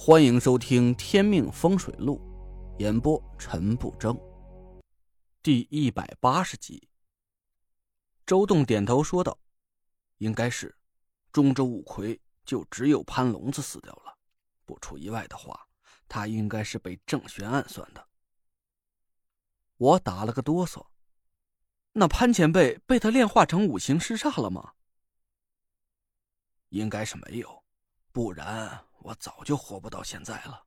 欢迎收听《天命风水录》，演播陈不争。第一百八十集。周栋点头说道：“应该是，中州五魁就只有潘龙子死掉了。不出意外的话，他应该是被郑玄暗算的。”我打了个哆嗦。那潘前辈被他炼化成五行尸煞了吗？应该是没有，不然。我早就活不到现在了。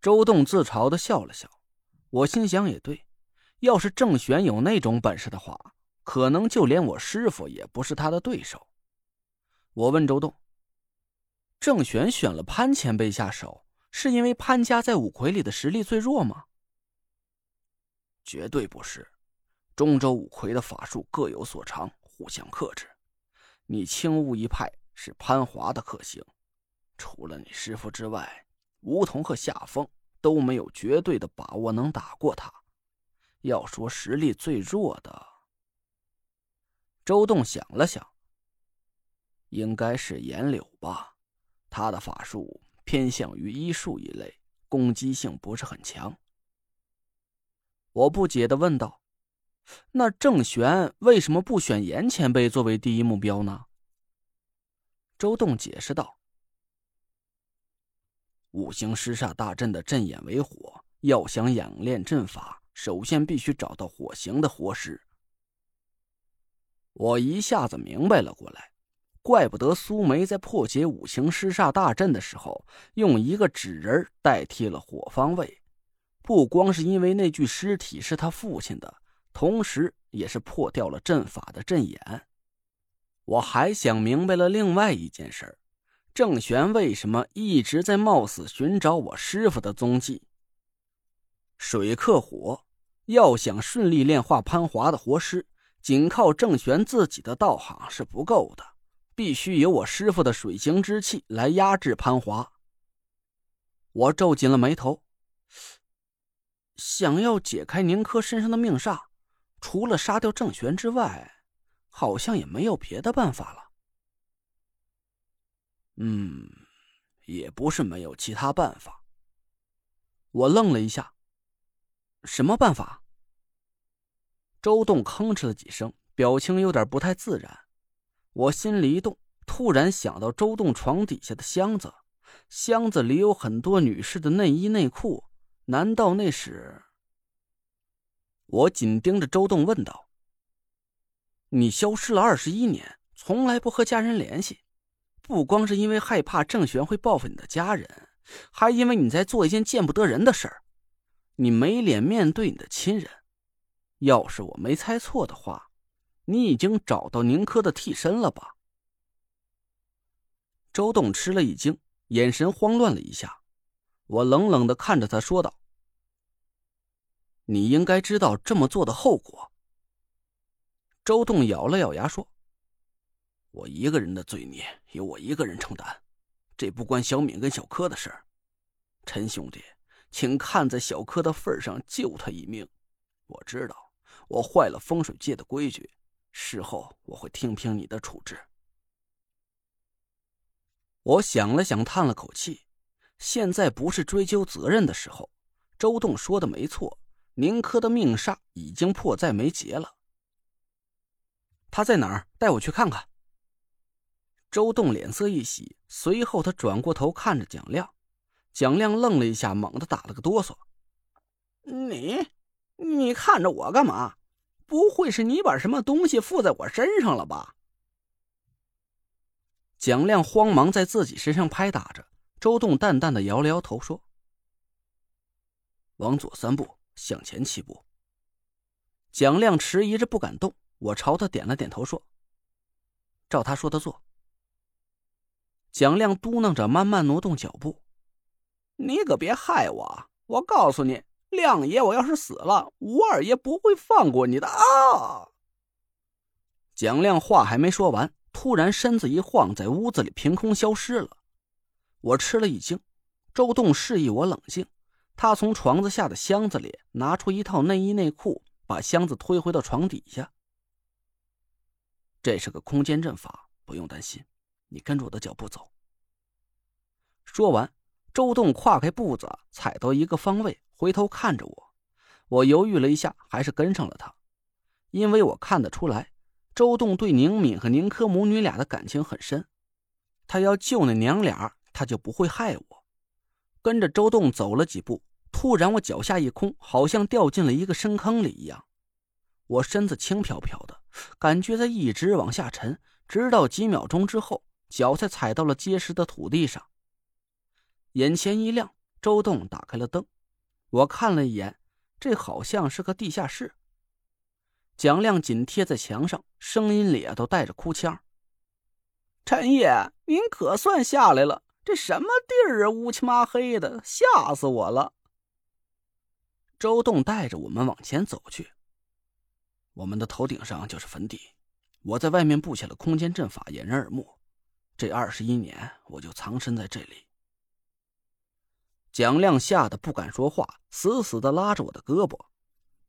周栋自嘲的笑了笑，我心想也对，要是郑玄有那种本事的话，可能就连我师傅也不是他的对手。我问周栋：“郑玄选了潘前辈下手，是因为潘家在五魁里的实力最弱吗？”绝对不是，中州五魁的法术各有所长，互相克制。你青雾一派。是潘华的克星，除了你师傅之外，梧桐和夏风都没有绝对的把握能打过他。要说实力最弱的，周栋想了想，应该是严柳吧。他的法术偏向于医术一类，攻击性不是很强。我不解的问道：“那郑玄为什么不选严前辈作为第一目标呢？”周栋解释道：“五行尸煞大阵的阵眼为火，要想养炼阵法，首先必须找到火形的活尸。”我一下子明白了过来，怪不得苏梅在破解五行尸煞大阵的时候，用一个纸人代替了火方位，不光是因为那具尸体是他父亲的，同时也是破掉了阵法的阵眼。我还想明白了另外一件事郑玄为什么一直在冒死寻找我师傅的踪迹？水克火，要想顺利炼化潘华的活尸，仅靠郑玄自己的道行是不够的，必须有我师傅的水行之气来压制潘华。我皱紧了眉头，想要解开宁珂身上的命煞，除了杀掉郑玄之外。好像也没有别的办法了。嗯，也不是没有其他办法。我愣了一下，什么办法？周栋吭哧了几声，表情有点不太自然。我心里一动，突然想到周栋床底下的箱子，箱子里有很多女士的内衣内裤，难道那是？我紧盯着周栋问道。你消失了二十一年，从来不和家人联系，不光是因为害怕郑玄会报复你的家人，还因为你在做一件见不得人的事儿。你没脸面对你的亲人。要是我没猜错的话，你已经找到宁珂的替身了吧？周栋吃了一惊，眼神慌乱了一下。我冷冷的看着他说道：“你应该知道这么做的后果。”周栋咬了咬牙说：“我一个人的罪孽由我一个人承担，这不关小敏跟小柯的事儿。陈兄弟，请看在小柯的份上救他一命。我知道我坏了风水界的规矩，事后我会听凭你的处置。”我想了想，叹了口气：“现在不是追究责任的时候。周栋说的没错，宁珂的命煞已经迫在眉睫了。”他在哪儿？带我去看看。周栋脸色一喜，随后他转过头看着蒋亮，蒋亮愣了一下，猛地打了个哆嗦：“你，你看着我干嘛？不会是你把什么东西附在我身上了吧？”蒋亮慌忙在自己身上拍打着，周栋淡淡的摇了摇头说：“往左三步，向前七步。”蒋亮迟疑着不敢动。我朝他点了点头，说：“照他说的做。”蒋亮嘟囔着，慢慢挪动脚步：“你可别害我！我告诉你，亮爷，我要是死了，吴二爷不会放过你的啊！”蒋亮话还没说完，突然身子一晃，在屋子里凭空消失了。我吃了一惊。周栋示意我冷静，他从床子下的箱子里拿出一套内衣内裤，把箱子推回到床底下。这是个空间阵法，不用担心。你跟着我的脚步走。说完，周栋跨开步子，踩到一个方位，回头看着我。我犹豫了一下，还是跟上了他，因为我看得出来，周栋对宁敏和宁珂母女俩的感情很深。他要救那娘俩，他就不会害我。跟着周栋走了几步，突然我脚下一空，好像掉进了一个深坑里一样。我身子轻飘飘的，感觉在一直往下沉，直到几秒钟之后，脚才踩到了结实的土地上。眼前一亮，周栋打开了灯，我看了一眼，这好像是个地下室。蒋亮紧贴在墙上，声音里啊都带着哭腔：“陈爷，您可算下来了！这什么地儿啊，乌漆麻黑的，吓死我了！”周栋带着我们往前走去。我们的头顶上就是坟地，我在外面布下了空间阵法，掩人耳目。这二十一年，我就藏身在这里。蒋亮吓得不敢说话，死死的拉着我的胳膊。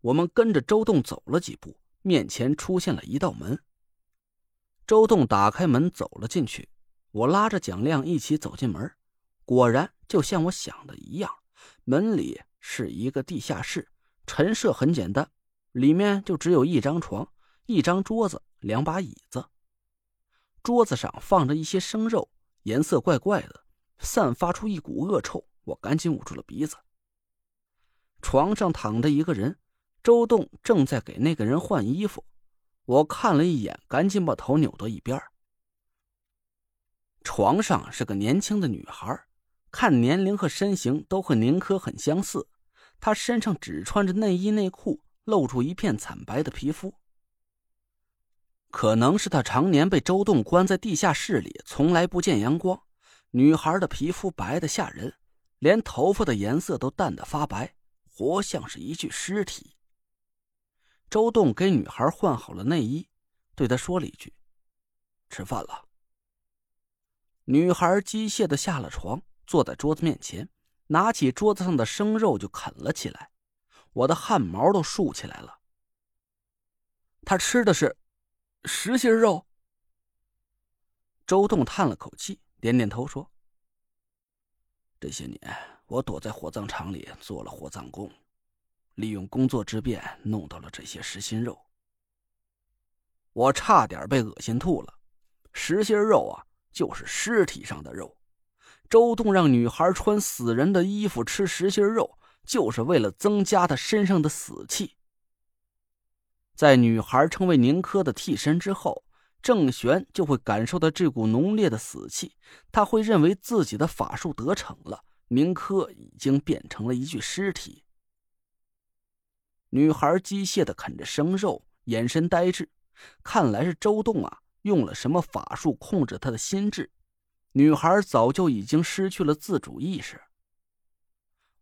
我们跟着周栋走了几步，面前出现了一道门。周栋打开门走了进去，我拉着蒋亮一起走进门。果然，就像我想的一样，门里是一个地下室，陈设很简单。里面就只有一张床、一张桌子、两把椅子。桌子上放着一些生肉，颜色怪怪的，散发出一股恶臭。我赶紧捂住了鼻子。床上躺着一个人，周栋正在给那个人换衣服。我看了一眼，赶紧把头扭到一边。床上是个年轻的女孩，看年龄和身形都和宁珂很相似。她身上只穿着内衣内裤。露出一片惨白的皮肤，可能是她常年被周栋关在地下室里，从来不见阳光。女孩的皮肤白的吓人，连头发的颜色都淡的发白，活像是一具尸体。周栋给女孩换好了内衣，对她说了一句：“吃饭了。”女孩机械的下了床，坐在桌子面前，拿起桌子上的生肉就啃了起来。我的汗毛都竖起来了。他吃的是实心肉。周栋叹了口气，点点头说：“这些年，我躲在火葬场里做了火葬工，利用工作之便弄到了这些实心肉。我差点被恶心吐了。实心肉啊，就是尸体上的肉。周栋让女孩穿死人的衣服吃实心肉。”就是为了增加他身上的死气。在女孩成为宁珂的替身之后，郑玄就会感受到这股浓烈的死气，他会认为自己的法术得逞了，宁珂已经变成了一具尸体。女孩机械的啃着生肉，眼神呆滞，看来是周栋啊用了什么法术控制她的心智。女孩早就已经失去了自主意识。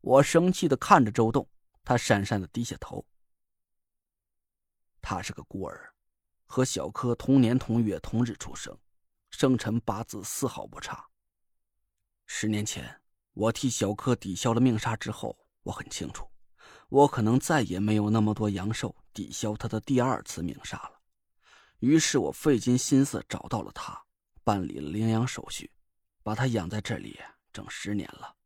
我生气的看着周栋，他讪讪的低下头。他是个孤儿，和小柯同年同月同日出生，生辰八字丝毫不差。十年前，我替小柯抵消了命煞之后，我很清楚，我可能再也没有那么多阳寿抵消他的第二次命煞了。于是我费尽心思找到了他，办理了领养手续，把他养在这里整十年了。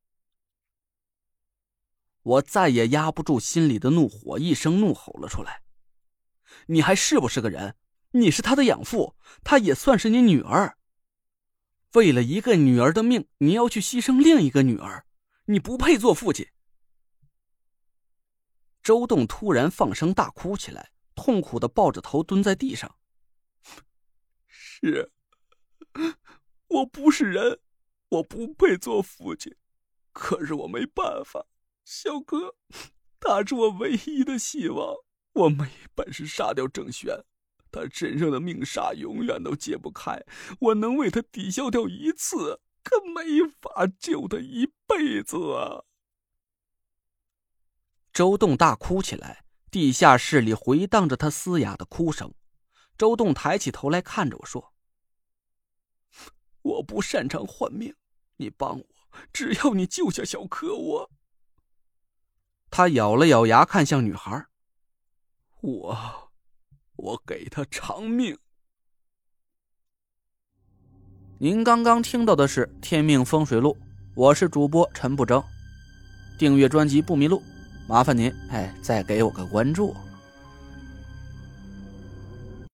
我再也压不住心里的怒火，一声怒吼了出来：“你还是不是个人？你是他的养父，他也算是你女儿。为了一个女儿的命，你要去牺牲另一个女儿，你不配做父亲。”周栋突然放声大哭起来，痛苦的抱着头蹲在地上：“是，我不是人，我不配做父亲，可是我没办法。”小哥，他是我唯一的希望。我没本事杀掉郑轩，他身上的命煞永远都解不开。我能为他抵消掉一次，可没法救他一辈子啊！周栋大哭起来，地下室里回荡着他嘶哑的哭声。周栋抬起头来看着我说：“我不擅长换命，你帮我，只要你救下小柯，我……”他咬了咬牙，看向女孩：“我，我给他偿命。”您刚刚听到的是《天命风水录》，我是主播陈不争，订阅专辑不迷路，麻烦您哎再给我个关注。